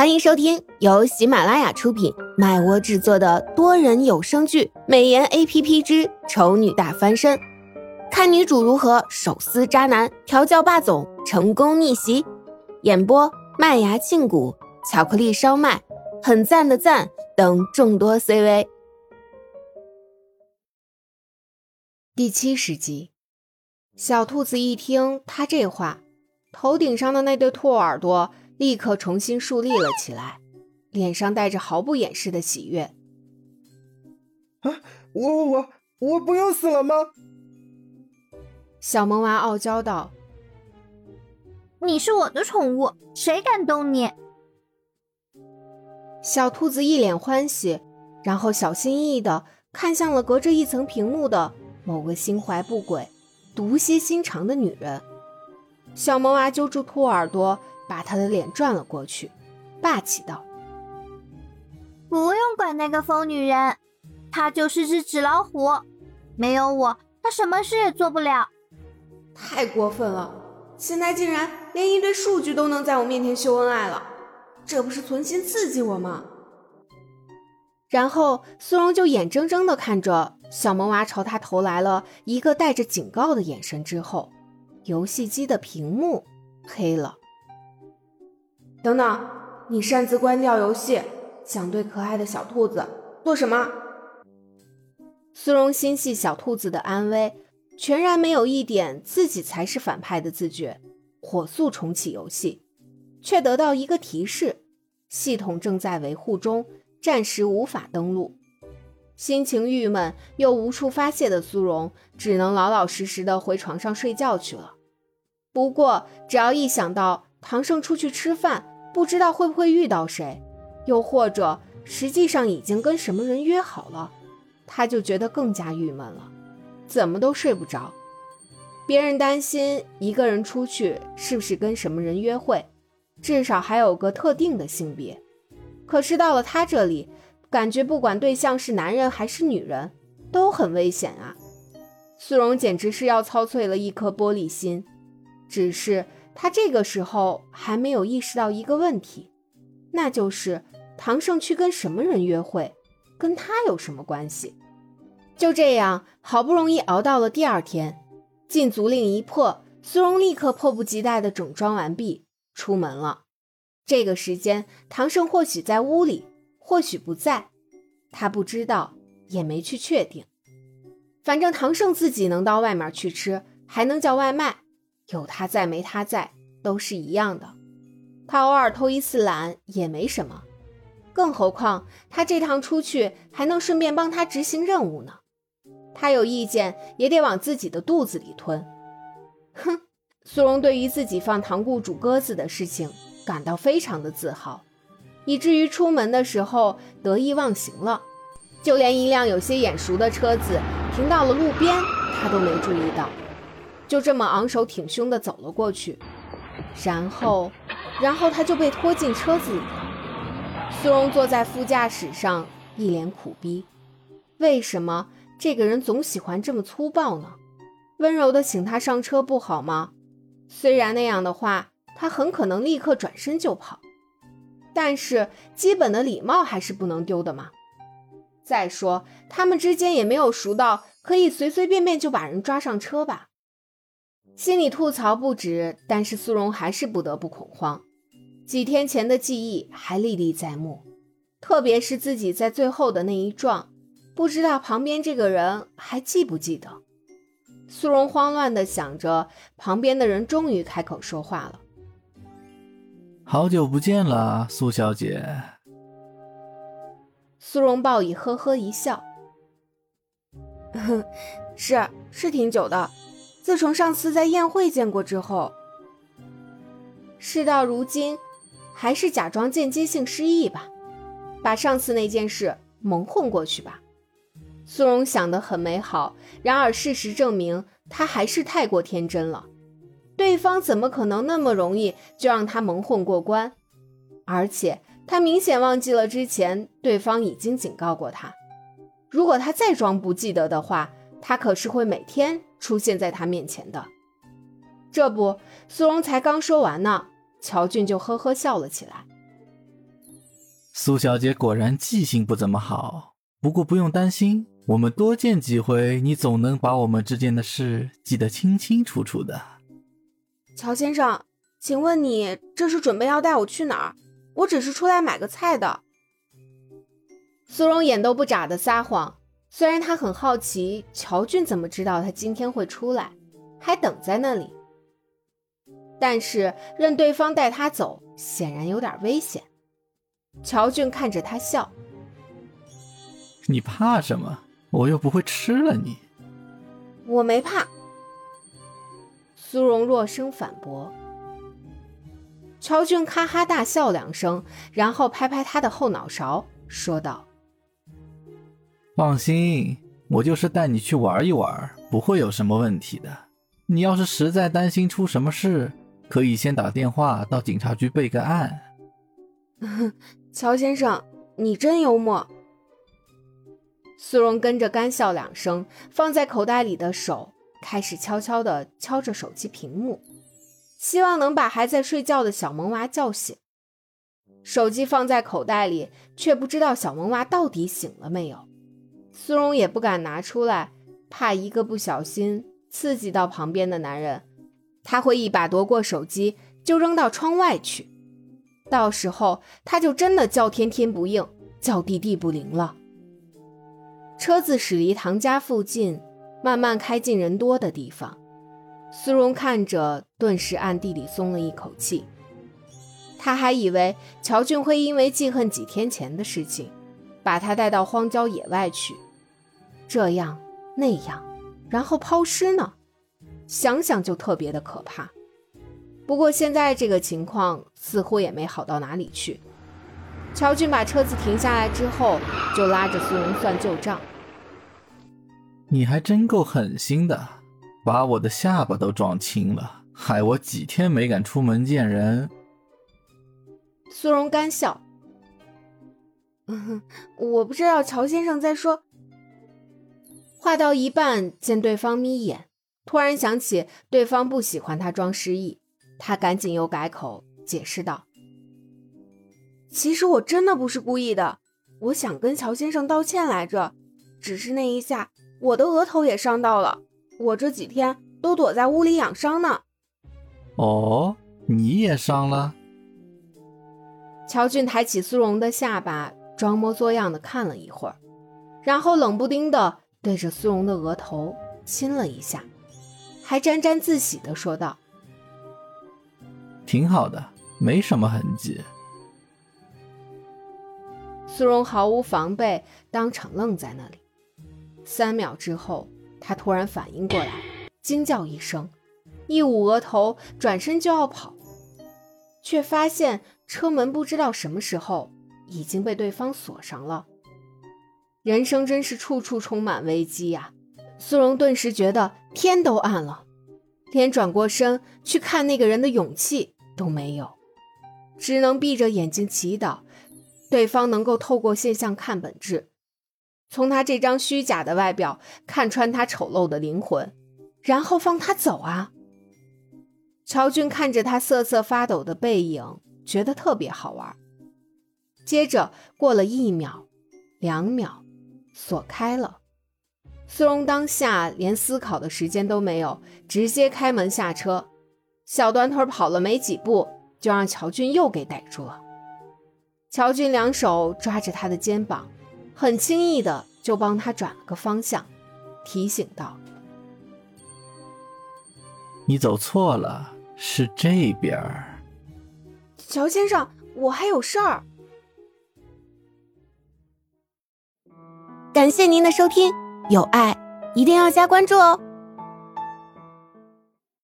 欢迎收听由喜马拉雅出品、麦窝制作的多人有声剧《美颜 A P P 之丑女大翻身》，看女主如何手撕渣男、调教霸总、成功逆袭。演播：麦芽庆谷、巧克力烧麦、很赞的赞等众多 C V。第七十集，小兔子一听他这话，头顶上的那对兔耳朵。立刻重新竖立了起来，脸上带着毫不掩饰的喜悦。啊，我我我我不要死了吗？小萌娃傲娇道：“你是我的宠物，谁敢动你？”小兔子一脸欢喜，然后小心翼翼的看向了隔着一层屏幕的某个心怀不轨、毒蝎心肠的女人。小萌娃揪住兔耳朵。把他的脸转了过去，霸气道：“不用管那个疯女人，她就是只纸老虎，没有我，她什么事也做不了。”太过分了！现在竟然连一堆数据都能在我面前秀恩爱了，这不是存心刺激我吗？然后苏荣就眼睁睁地看着小萌娃朝他投来了一个带着警告的眼神，之后，游戏机的屏幕黑了。等等，你擅自关掉游戏，想对可爱的小兔子做什么？苏荣心系小兔子的安危，全然没有一点自己才是反派的自觉，火速重启游戏，却得到一个提示：系统正在维护中，暂时无法登录。心情郁闷又无处发泄的苏荣，只能老老实实的回床上睡觉去了。不过，只要一想到唐胜出去吃饭，不知道会不会遇到谁，又或者实际上已经跟什么人约好了，他就觉得更加郁闷了，怎么都睡不着。别人担心一个人出去是不是跟什么人约会，至少还有个特定的性别。可是到了他这里，感觉不管对象是男人还是女人，都很危险啊。苏荣简直是要操碎了一颗玻璃心，只是。他这个时候还没有意识到一个问题，那就是唐胜去跟什么人约会，跟他有什么关系？就这样，好不容易熬到了第二天，禁足令一破，苏荣立刻迫不及待地整装完毕，出门了。这个时间，唐胜或许在屋里，或许不在，他不知道，也没去确定。反正唐胜自己能到外面去吃，还能叫外卖。有他在没他在都是一样的，他偶尔偷一次懒也没什么，更何况他这趟出去还能顺便帮他执行任务呢。他有意见也得往自己的肚子里吞。哼，苏荣对于自己放糖固煮鸽子的事情感到非常的自豪，以至于出门的时候得意忘形了，就连一辆有些眼熟的车子停到了路边，他都没注意到。就这么昂首挺胸地走了过去，然后，然后他就被拖进车子里了。苏荣坐在副驾驶上，一脸苦逼。为什么这个人总喜欢这么粗暴呢？温柔地请他上车不好吗？虽然那样的话，他很可能立刻转身就跑，但是基本的礼貌还是不能丢的嘛。再说，他们之间也没有熟到可以随随便便就把人抓上车吧。心里吐槽不止，但是苏荣还是不得不恐慌。几天前的记忆还历历在目，特别是自己在最后的那一撞，不知道旁边这个人还记不记得。苏荣慌乱地想着，旁边的人终于开口说话了：“好久不见了，苏小姐。”苏荣报以呵呵一笑：“ 是是挺久的。”自从上次在宴会见过之后，事到如今，还是假装间接性失忆吧，把上次那件事蒙混过去吧。苏荣想得很美好，然而事实证明，他还是太过天真了。对方怎么可能那么容易就让他蒙混过关？而且他明显忘记了之前对方已经警告过他，如果他再装不记得的话，他可是会每天。出现在他面前的，这不，苏荣才刚说完呢，乔俊就呵呵笑了起来。苏小姐果然记性不怎么好，不过不用担心，我们多见几回，你总能把我们之间的事记得清清楚楚的。乔先生，请问你这是准备要带我去哪儿？我只是出来买个菜的。苏荣眼都不眨的撒谎，虽然他很好奇乔俊怎么知道他今天会出来，还等在那里，但是任对方带他走，显然有点危险。乔俊看着他笑：“你怕什么？我又不会吃了你。”我没怕。苏荣弱声反驳。乔俊哈哈大笑两声，然后拍拍他的后脑勺，说道：“放心，我就是带你去玩一玩，不会有什么问题的。你要是实在担心出什么事，可以先打电话到警察局备个案。”乔先生，你真幽默。苏荣跟着干笑两声，放在口袋里的手开始悄悄地敲着手机屏幕，希望能把还在睡觉的小萌娃叫醒。手机放在口袋里，却不知道小萌娃到底醒了没有。苏荣也不敢拿出来，怕一个不小心刺激到旁边的男人，他会一把夺过手机就扔到窗外去。到时候他就真的叫天天不应，叫地地不灵了。车子驶离唐家附近，慢慢开进人多的地方。苏荣看着，顿时暗地里松了一口气。他还以为乔俊会因为记恨几天前的事情，把他带到荒郊野外去，这样那样，然后抛尸呢？想想就特别的可怕。不过现在这个情况似乎也没好到哪里去。乔俊把车子停下来之后，就拉着苏荣算旧账：“你还真够狠心的，把我的下巴都撞青了，害我几天没敢出门见人。”苏荣干笑：“嗯，我不知道乔先生在说。”话到一半，见对方眯眼，突然想起对方不喜欢他装失忆。他赶紧又改口解释道：“其实我真的不是故意的，我想跟乔先生道歉来着。只是那一下，我的额头也伤到了。我这几天都躲在屋里养伤呢。”哦，你也伤了？乔俊抬起苏荣的下巴，装模作样的看了一会儿，然后冷不丁的对着苏荣的额头亲了一下，还沾沾自喜的说道。挺好的，没什么痕迹。苏荣毫无防备，当场愣在那里。三秒之后，他突然反应过来，惊叫一声，一捂额头，转身就要跑，却发现车门不知道什么时候已经被对方锁上了。人生真是处处充满危机呀！苏荣顿时觉得天都暗了，连转过身去看那个人的勇气。都没有，只能闭着眼睛祈祷，对方能够透过现象看本质，从他这张虚假的外表看穿他丑陋的灵魂，然后放他走啊！乔俊看着他瑟瑟发抖的背影，觉得特别好玩。接着过了一秒、两秒，锁开了。苏荣当下连思考的时间都没有，直接开门下车。小短腿跑了没几步，就让乔俊又给逮住了。乔俊两手抓着他的肩膀，很轻易的就帮他转了个方向，提醒道：“你走错了，是这边。”乔先生，我还有事儿。感谢您的收听，有爱一定要加关注哦。